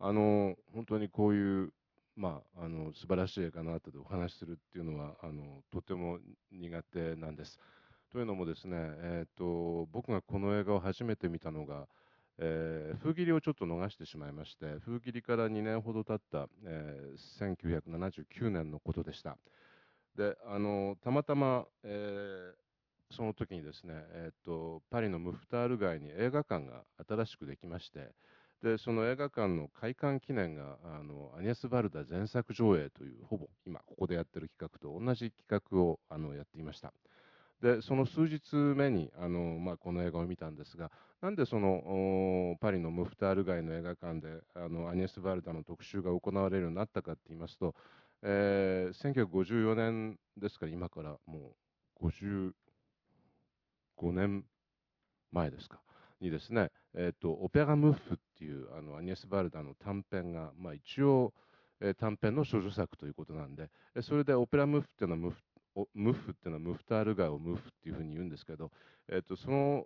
あの本当にこういうまあ、あの素晴らしい映画の後でお話しするっていうのはあのとても苦手なんです。というのもですね、えーと、僕がこの映画を初めて見たのが、えー、風切りをちょっと逃してしまいまして風切りから2年ほど経った、えー、1979年のことでしたであのたまたま、えー、その時にですね、えーと、パリのムフタール街に映画館が新しくできましてでその映画館の開館記念があのアニエス・バルダ全作上映というほぼ今ここでやってる企画と同じ企画をあのやっていました。でその数日目にあの、まあ、この映画を見たんですがなんでそのパリのムフタール街の映画館であのアニエス・バルダの特集が行われるようになったかって言いますと、えー、1954年ですから今からもう55年前ですかにですね、えーと、オペラ・ムッフっていうあのアニエス・バルダの短編が、まあ、一応、えー、短編の少女作ということなんでそれでオペラ・ムッフっていうのはムフムフっていうのはムフタール街をムフっていうふうに言うんですけど、えーと、その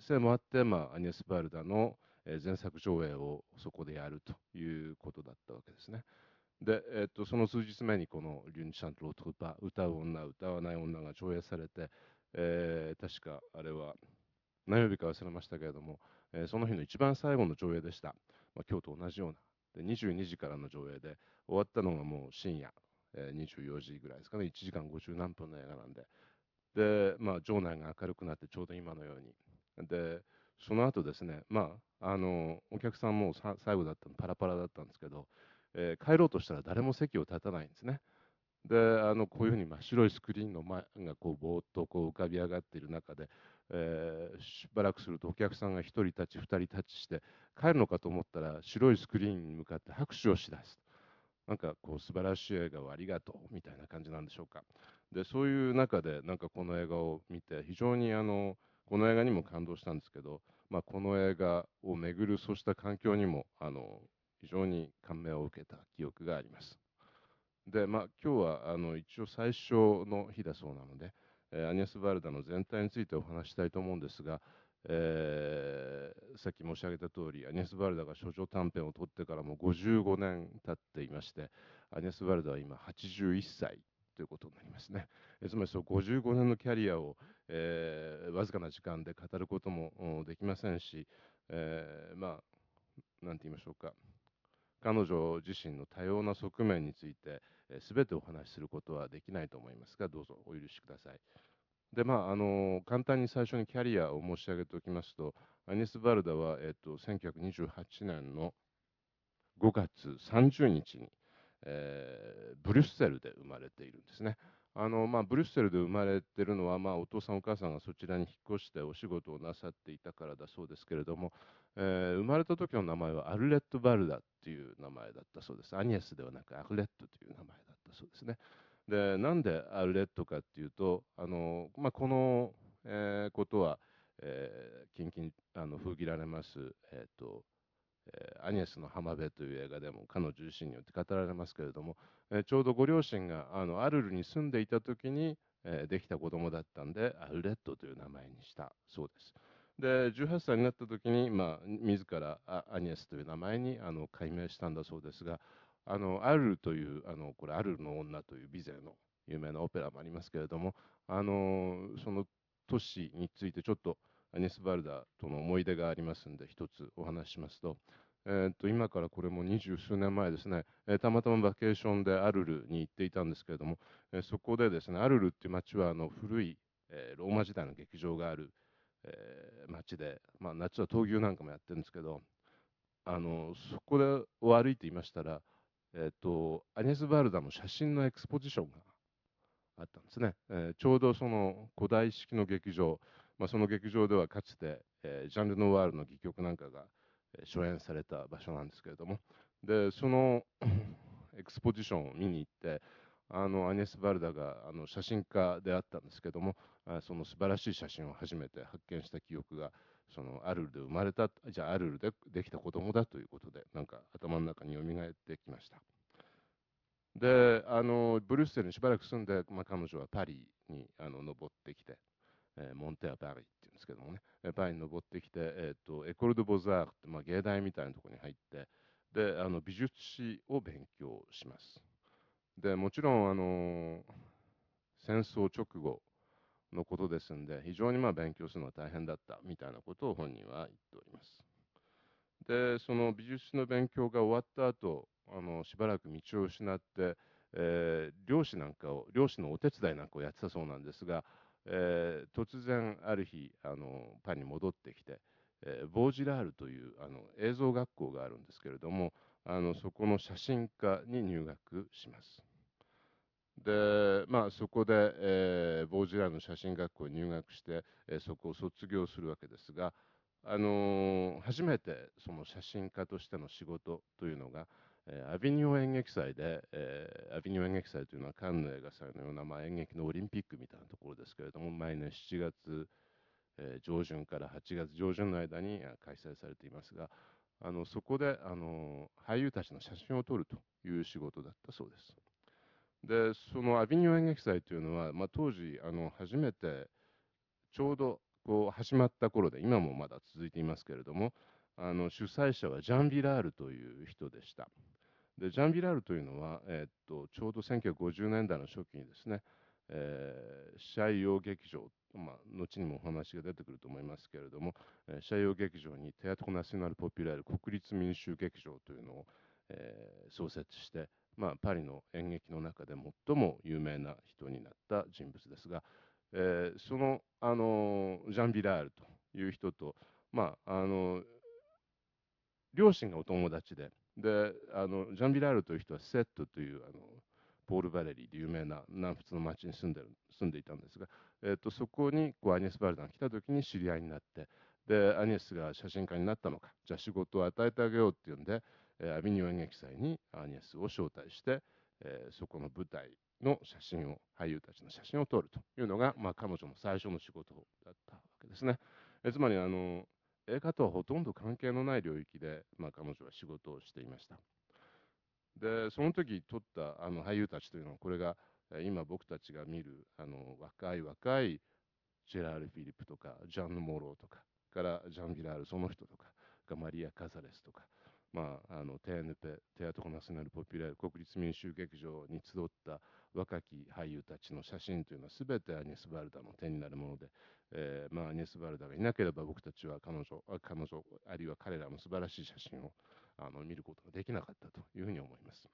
せいもあって、まあ、アニエス・バルダの前作上映をそこでやるということだったわけですね。で、えーと、その数日目にこの「リュン・シャント・ロート・パ」歌う女歌わない女が上映されて、えー、確かあれは何曜日か忘れましたけれども、え、その日の一番最後の上映でした、まあ、今日と同じような。で22時からの上映で終わったのがもう深夜。え24時ぐらいですかね。1時間50何分の映画なんで。で、まあ、場内が明るくなってちょうど今のように。でその後ですねまああのお客さんも最後だったのパラパラだったんですけど、えー、帰ろうとしたら誰も席を立たないんですね。であのこういうふうに真っ白いスクリーンの前がこうぼーっとこう浮かび上がっている中で、えー、しばらくするとお客さんが1人立ち2人立ちして帰るのかと思ったら白いスクリーンに向かって拍手をしだすなんかこう素晴らしい映画をありがとうみたいな感じなんでしょうか。でそういう中でなんかこの映画を見て非常にあのこの映画にも感動したんですけど、まあ、この映画をめぐるそうした環境にもあの非常に感銘を受けた記憶があります。でまあ今日はあの一応最初の日だそうなので、アニエス・バルダの全体についてお話したいと思うんですがえー、さっき申し上げた通りアニエス・バルダが処女短編を取ってからも55年経っていましてアニエス・バルダは今81歳ということになりますね、えつまりそう55年のキャリアを、えー、わずかな時間で語ることもできませんし、えー、まあ何て言いましょうか。彼女自身の多様な側面について、えー、全てお話しすることはできないと思いますがどうぞお許しください。でまあ、あの簡単に最初にキャリアを申し上げておきますとアニス・バルダは、えっと、1928年の5月30日に、えー、ブリュッセルで生まれているんですね。あのまあ、ブリュッセルで生まれてるのは、まあ、お父さんお母さんがそちらに引っ越してお仕事をなさっていたからだそうですけれども、えー、生まれた時の名前はアルレット・バルダっていう名前だったそうですアニエスではなくアルレットという名前だったそうですね。でなんでアウレットかっていうとあの、まあ、この、えー、ことは、えー、キンキンあの封切られます、えーとえ、アニエスの浜辺という映画でも彼女自身によって語られますけれども、え、ちょうどご両親があのアルルに住んでいた時に、え、できた子供だったんでアルレットという名前にしたそうです。で18歳になった時に、まあ、自らアニエスという名前にあの改名したんだそうですがあのアルルというあのこれアルルの女というビゼの有名なオペラもありますけれどもあのその都市についてちょっとアニス・バルダとの思い出がありますんで一つお話ししますと,、えー、と今からこれも二十数年前ですね、えー、たまたまバケーションでアルルに行っていたんですけれども、えー、そこでですねアルルっていう町はあの古い、えー、ローマ時代の劇場がある、えー、町で、まあ、夏は闘牛なんかもやってるんですけどあのそこでを歩いていましたらえーと、アニス・バルダの写真のエクスポジションがあったんですね、えー、ちょうどその古代式の劇場、まあ、その劇場ではかつて、えー、ジャンル・ノワールの戯曲なんかが、えー、初演された場所なんですけれども。でその エクスポジションを見に行ってあのアニエス・バルダがあの写真家であったんですけどもその素晴らしい写真を初めて発見した記憶がそのアルルで生まれたじゃあアルルでできた子供だということでなんか頭の中によみがえってきました。であのブリュッセルにしばらく住んで、まあ、彼女はパリにあの登ってきて、えー、モンテア・パリっていうんですけどもね。パリに登ってきて、えーと、エコル・ド・ボザールって、まあ、芸大みたいなところに入ってであの美術史を勉強します。でもちろんあの戦争直後のことですんで非常にまあ勉強するのは大変だったみたいなことを本人は言っております。でその美術史の勉強が終わった後あのしばらく道を失って、えー、漁師なんかを漁師のお手伝いなんかをやってたそうなんですが、えー、突然ある日あのパリに戻ってきて、えー、ボージラールというあの映像学校があるんですけれどもあのそこの写真科に入学します。でまあそこで、えー、ボージラールの写真学校に入学して、えー、そこを卒業するわけですが、あのー、初めてその写真家としての仕事というのが、えー、アビニオン演劇祭で、えー、アビニオン演劇祭というのはカンヌ映画祭のような、まあ、演劇のオリンピックみたいなところですけれども毎年7月、えー、上旬から8月上旬の間に開催されていますがあのそこであの俳優たちの写真を撮るという仕事だったそうです。でそのアビニオン演劇祭というのは、まあ、当時あの初めてちょうどこう始まった頃で今もまだ続いていますけれどもあの主催者はジャン・ビラールという人でした。でジャン・ビラールというのは、えー、っとちょうど1950年代の初期にですね、えー、シャイヨー劇場、まあ、後にもお話が出てくると思いますけれども、えー、シャイヨー劇場にテアトコ・ナショナル・ポピュラル国立民衆劇場というのを、えー、創設して、まあ、パリの演劇の中で最も有名な人になった人物ですが、えー、その、あのジャン・ビラールという人と、まあ、あの両親がお友達でであのジャン・ビラールという人はセットというあのポール・バレリーで有名な南仏の町に住んでる住んでいたんですが、えーと、そこにこうアニエス・バルダンが来た時に知り合いになってでアニエスが写真家になったのかじゃあ仕事を与えてあげようっていうんで、えー、アビニオ演劇祭にアニエスを招待して、えー、そこの舞台の写真を俳優たちの写真を撮るというのが、まあ、彼女の最初の仕事だったわけですね。えつまりあの映画とはほとんど関係のない領域で、まあ、彼女は仕事をしていました。でその時撮ったあの俳優たちというのはこれが今僕たちが見るあの若い若いジェラール・フィリップとかジャンヌ・モローとかからジャン・ビラールその人とかがマリア・カザレスとか、まあ、あのテーヌペテアトコ・ナショナル・ポピュラル国立民衆劇場に集った若き俳優たちの写真というのは全てアニス・バルダの手になるもので、えー、まあ、アニス・バルダがいなければ僕たちは彼女彼女あるいは彼らの素晴らしい写真をあの見ることができなかったというふうに思います。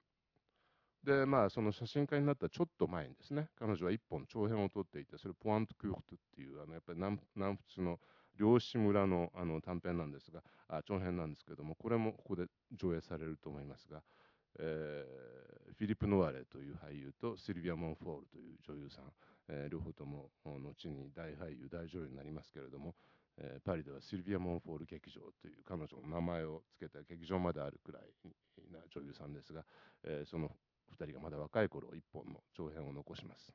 でまあその写真家になったちょっと前にですね彼女は一本長編を撮っていてそれポワント・クーフトっていうあのやっぱり南南仏の漁師村のあの短編なんですがあ長編なんですけどもこれもここで上映されると思いますが、えー、フィリップ・ノワレという俳優とシルビア・モンフォールという女優さん、えー、両方とも後に大俳優大女優になりますけれども、えー、パリではシルビア・モンフォール劇場という彼女の名前を付けた劇場まであるくらいな女優さんですが、えー、その2人がまだ若い頃1本の長編を残します、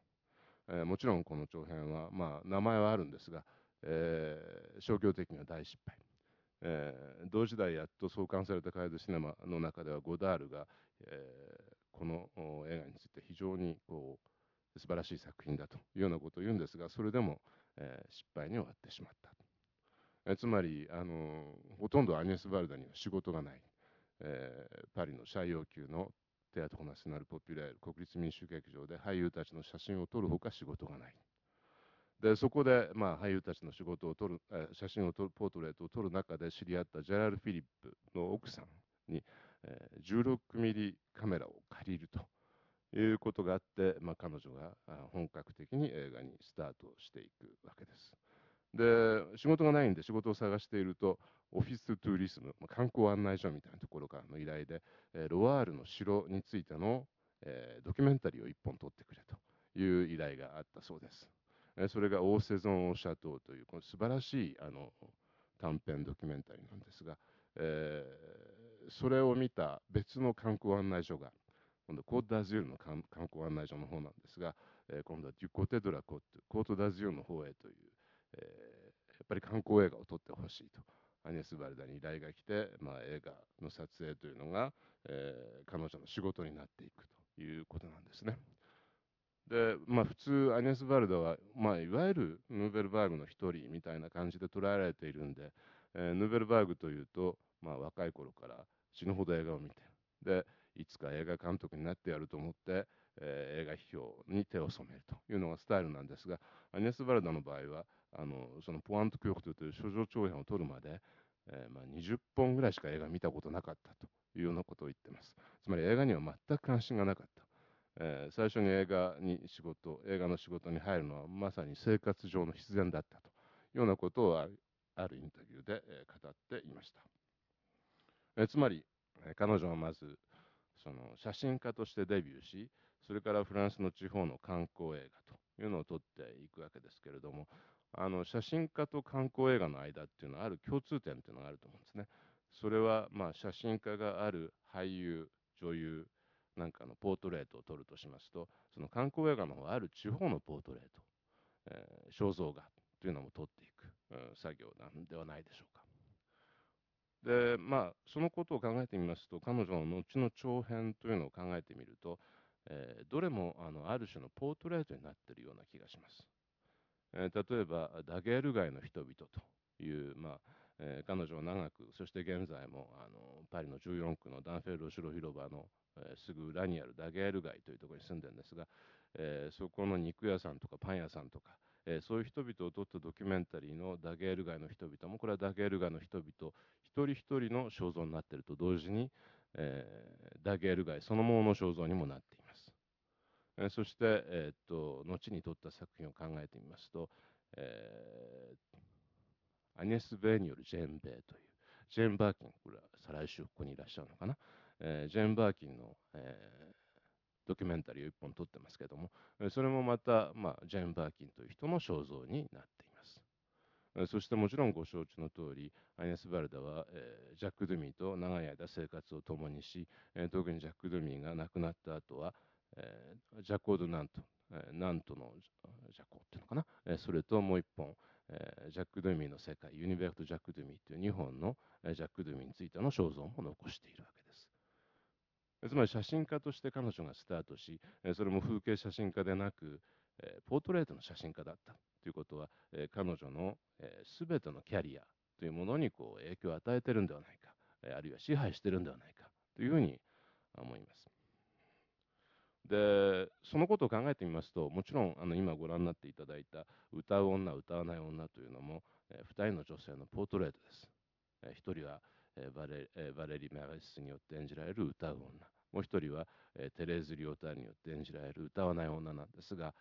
え、もちろんこの長編は、まあ、名前はあるんですが、えー、商業的には大失敗、えー、同時代やっと創刊されたカイドシネマの中ではゴダールが、えー、この映画について非常にこう素晴らしい作品だというようなことを言うんですがそれでも、えー、失敗に終わってしまった、えー、つまりあのほとんどアニエス・バルダには仕事がない、えー、パリの最要級のテアトコナショナル・ポピュラール国立民主劇場で俳優たちの写真を撮るほか仕事がない。でそこで、まあ、俳優たちの仕事を撮る、え写真を撮るポートレートを撮る中で知り合ったジェラル・フィリップの奥さんに、え16ミリカメラを借りるということがあって、まあ、彼女が本格的に映画にスタートしていくわけです。で仕事がないんで仕事を探していると office tourisme、まあ、観光案内所みたいなところからの依頼で、えー、ロワールの城についての、えー、ドキュメンタリーを1本撮ってくれという依頼があったそうです。それが Ô saisons, ô châteaux というこの素晴らしいあの短編ドキュメンタリーなんですが、えー、それを見た別の観光案内所が今度コート・ダズユールの観光案内所の方なんですが、えー、今度はデュコテ・ドラコットコート・ダズユールの方へというえー、やっぱり観光映画を撮ってほしいとアニエス・バルダに依頼が来て、まあ、映画の撮影というのが、えー、彼女の仕事になっていくということなんですね。でまあ、普通アニエス・バルダは、まあ、いわゆるヌーベルバーグの一人みたいな感じで捉えられているんで、えー、ヌーベルバーグというと、まあ、若い頃から死ぬほど映画を見てでいつか映画監督になってやると思って、えー、映画批評に手を染めるというのがスタイルなんですがアニエス・バルダの場合はあのそのポワント教育という処女長編を取るまで、えーまあ、20本ぐらいしか映画見たことなかったというようなことを言ってます。つまり映画には全く関心がなかった。えー、最初に映画に仕事映画の仕事に入るのはまさに生活上の必然だったというようなことをあるインタビューで、えー、語っていました、えー、つまり、え彼女はまずその写真家としてデビューしそれからフランスの地方の観光映画というのを撮っていくわけですけれどもあの写真家と観光映画の間っていうのはある共通点っていうのがあると思うんですね。それはまあ写真家がある俳優女優なんかのポートレートを撮るとしますとその観光映画の方はある地方のポートレート、えー、肖像画というのも撮っていく、うん、作業なんではないでしょうか。でまあそのことを考えてみますと彼女の後の長編というのを考えてみると、えー、どれもあのある種のポートレートになっているような気がします。えー、例えばダゲール街の人々という、まあえー、彼女は長くそして現在もあのパリの14区のダンフェルロシロ広場のえすぐ裏にあるダゲール街というところに住んでるんですが、えー、そこの肉屋さんとかパン屋さんとか、え、そういう人々を撮ったドキュメンタリーのダゲール街の人々もこれはダゲール街の人々一人一人の肖像になっていると同時に、え、ダゲール街そのものの肖像にもなっています、え、そして、え、っと後に撮った作品を考えてみますと、えー、アニエス・ベイによるジェン・ベイというジェン・バーキンこれは再来週ここにいらっしゃるのかな？えー、ジェン・バーキンの、えー、ドキュメンタリーを1本撮ってますけどもそれもまた、まあ、ジェン・バーキンという人の肖像になっています。そしてもちろんご承知の通りアイネス・バルダは、えー、ジャック・ドゥミーと長い間生活を共にし、えー、特にジャック・ドゥミーが亡くなった後は、えー、ジャコード・ナント、えー、ナントのジャコっていうのかな、えー、それともう一本、えー、ジャック・ドゥミーの世界ユニベルト・ジャック・ドゥミーという2本の、えー、ジャック・ドゥミーについての肖像も残しているわけですつまり写真家として彼女がスタートしえそれも風景写真家でなくえポートレートの写真家だったということはえ彼女のえ全てのキャリアというものにこう影響を与えてるんではないかえあるいは支配してるんではないかというふうに思います。でそのことを考えてみますともちろんあの今ご覧になっていただいた歌う女歌わない女というのも、え2人の女性のポートレートです。え1人はえバレえバレリ・メレスによって演じられる歌う女もう一人は、えテレーズ・リオターによって演じられる歌わない女なんですが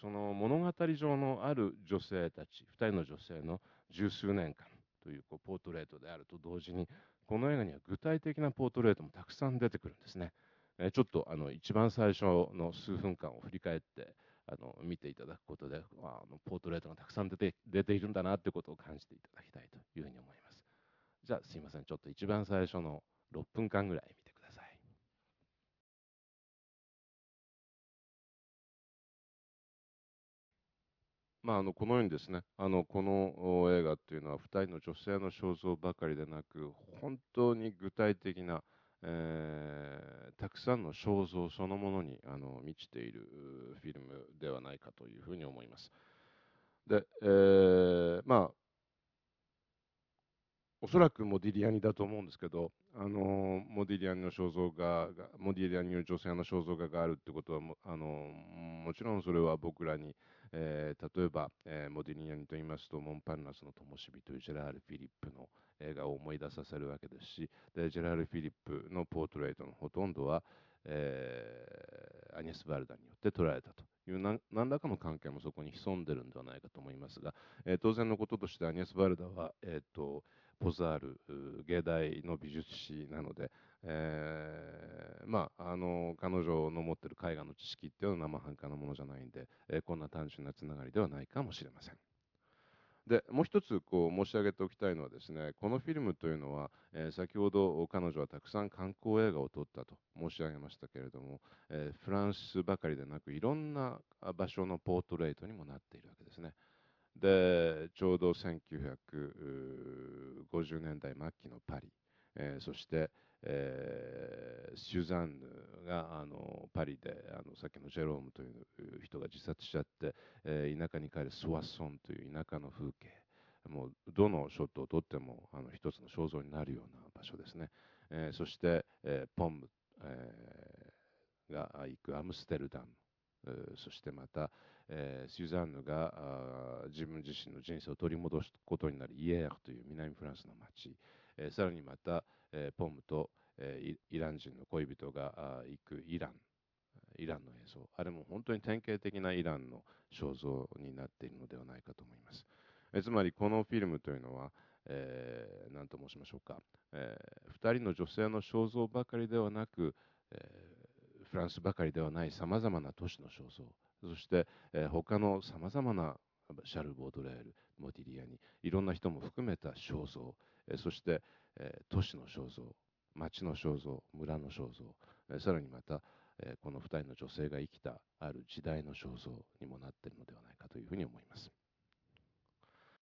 その物語上のある女性たち2人の女性の十数年間というこうポートレートであると同時にこの映画には具体的なポートレートもたくさん出てくるんですね。えちょっとあの一番最初の数分間を振り返ってあの見ていただくことであのポートレートがたくさん出て出ているんだなということを感じていただきたいというふうに思います。じゃあすいませんちょっと一番最初の6分間ぐらい見てくださいまあ、あのこのようにですねあのこの映画っていうのは2人の女性の肖像ばかりでなく本当に具体的な、えー、たくさんの肖像そのものにあの満ちているフィルムではないかというふうに思います。で、えー、まあおそらくモディリアニだと思うんですけど、あのモディリアニの肖像画がモディリアニの女性の肖像画があるってことはもあのもちろんそれは僕らに、えー、例えば、えー、モディリアニと言いますとモンパンナスの灯火というジェラール・フィリップの映画を思い出させるわけですしでジェラール・フィリップのポートレートのほとんどは、えー、アニエス・バルダによって撮られたという何らかの関係もそこに潜んでるんではないかと思いますが、えー、当然のこととしてアニエス・バルダは、えーとポザール芸大の美術史なので、えー、まあ、あの彼女の持ってる絵画の知識っていうのは生半可なものじゃないんで、えー、こんな単純なつながりではないかもしれません。でもう一つこう申し上げておきたいのはですねこのフィルムというのは、えー、先ほど彼女はたくさん観光映画を撮ったと申し上げましたけれども、えー、フランスばかりでなくいろんな場所のポートレートにもなっているわけですね。でちょうど1950年代末期のパリ、えー、そして、えー、シュザンヌがあのパリであのさっきのジェロームという人が自殺しちゃって、えー、田舎に帰るスワソンという田舎の風景。もうどのショットを撮ってもあの一つの肖像になるような場所ですね、えー、そして、えー、ポンム、えー、が行くアムステルダム、そしてまた、えー、スュザンヌが自分自身の人生を取り戻すことになるイエールという南フランスの町、えー、さらにまた、えー、ポムと、え、イラン人の恋人が行くイランイランの映像。あれも本当に典型的なイランの肖像になっているのではないかと思います、え、つまりこのフィルムというのは、えー、何と申しましょうか、えー、2人の女性の肖像ばかりではなく、え、フランスばかりではないさまざまな都市の肖像そして、えー、他のさまざまなシャル・ボードレールモディリアにいろんな人も含めた肖像、えー、そして、えー、都市の肖像町の肖像村の肖像、えー、さらにまた、えー、この2人の女性が生きたある時代の肖像にもなっているのではないかというふうに思います。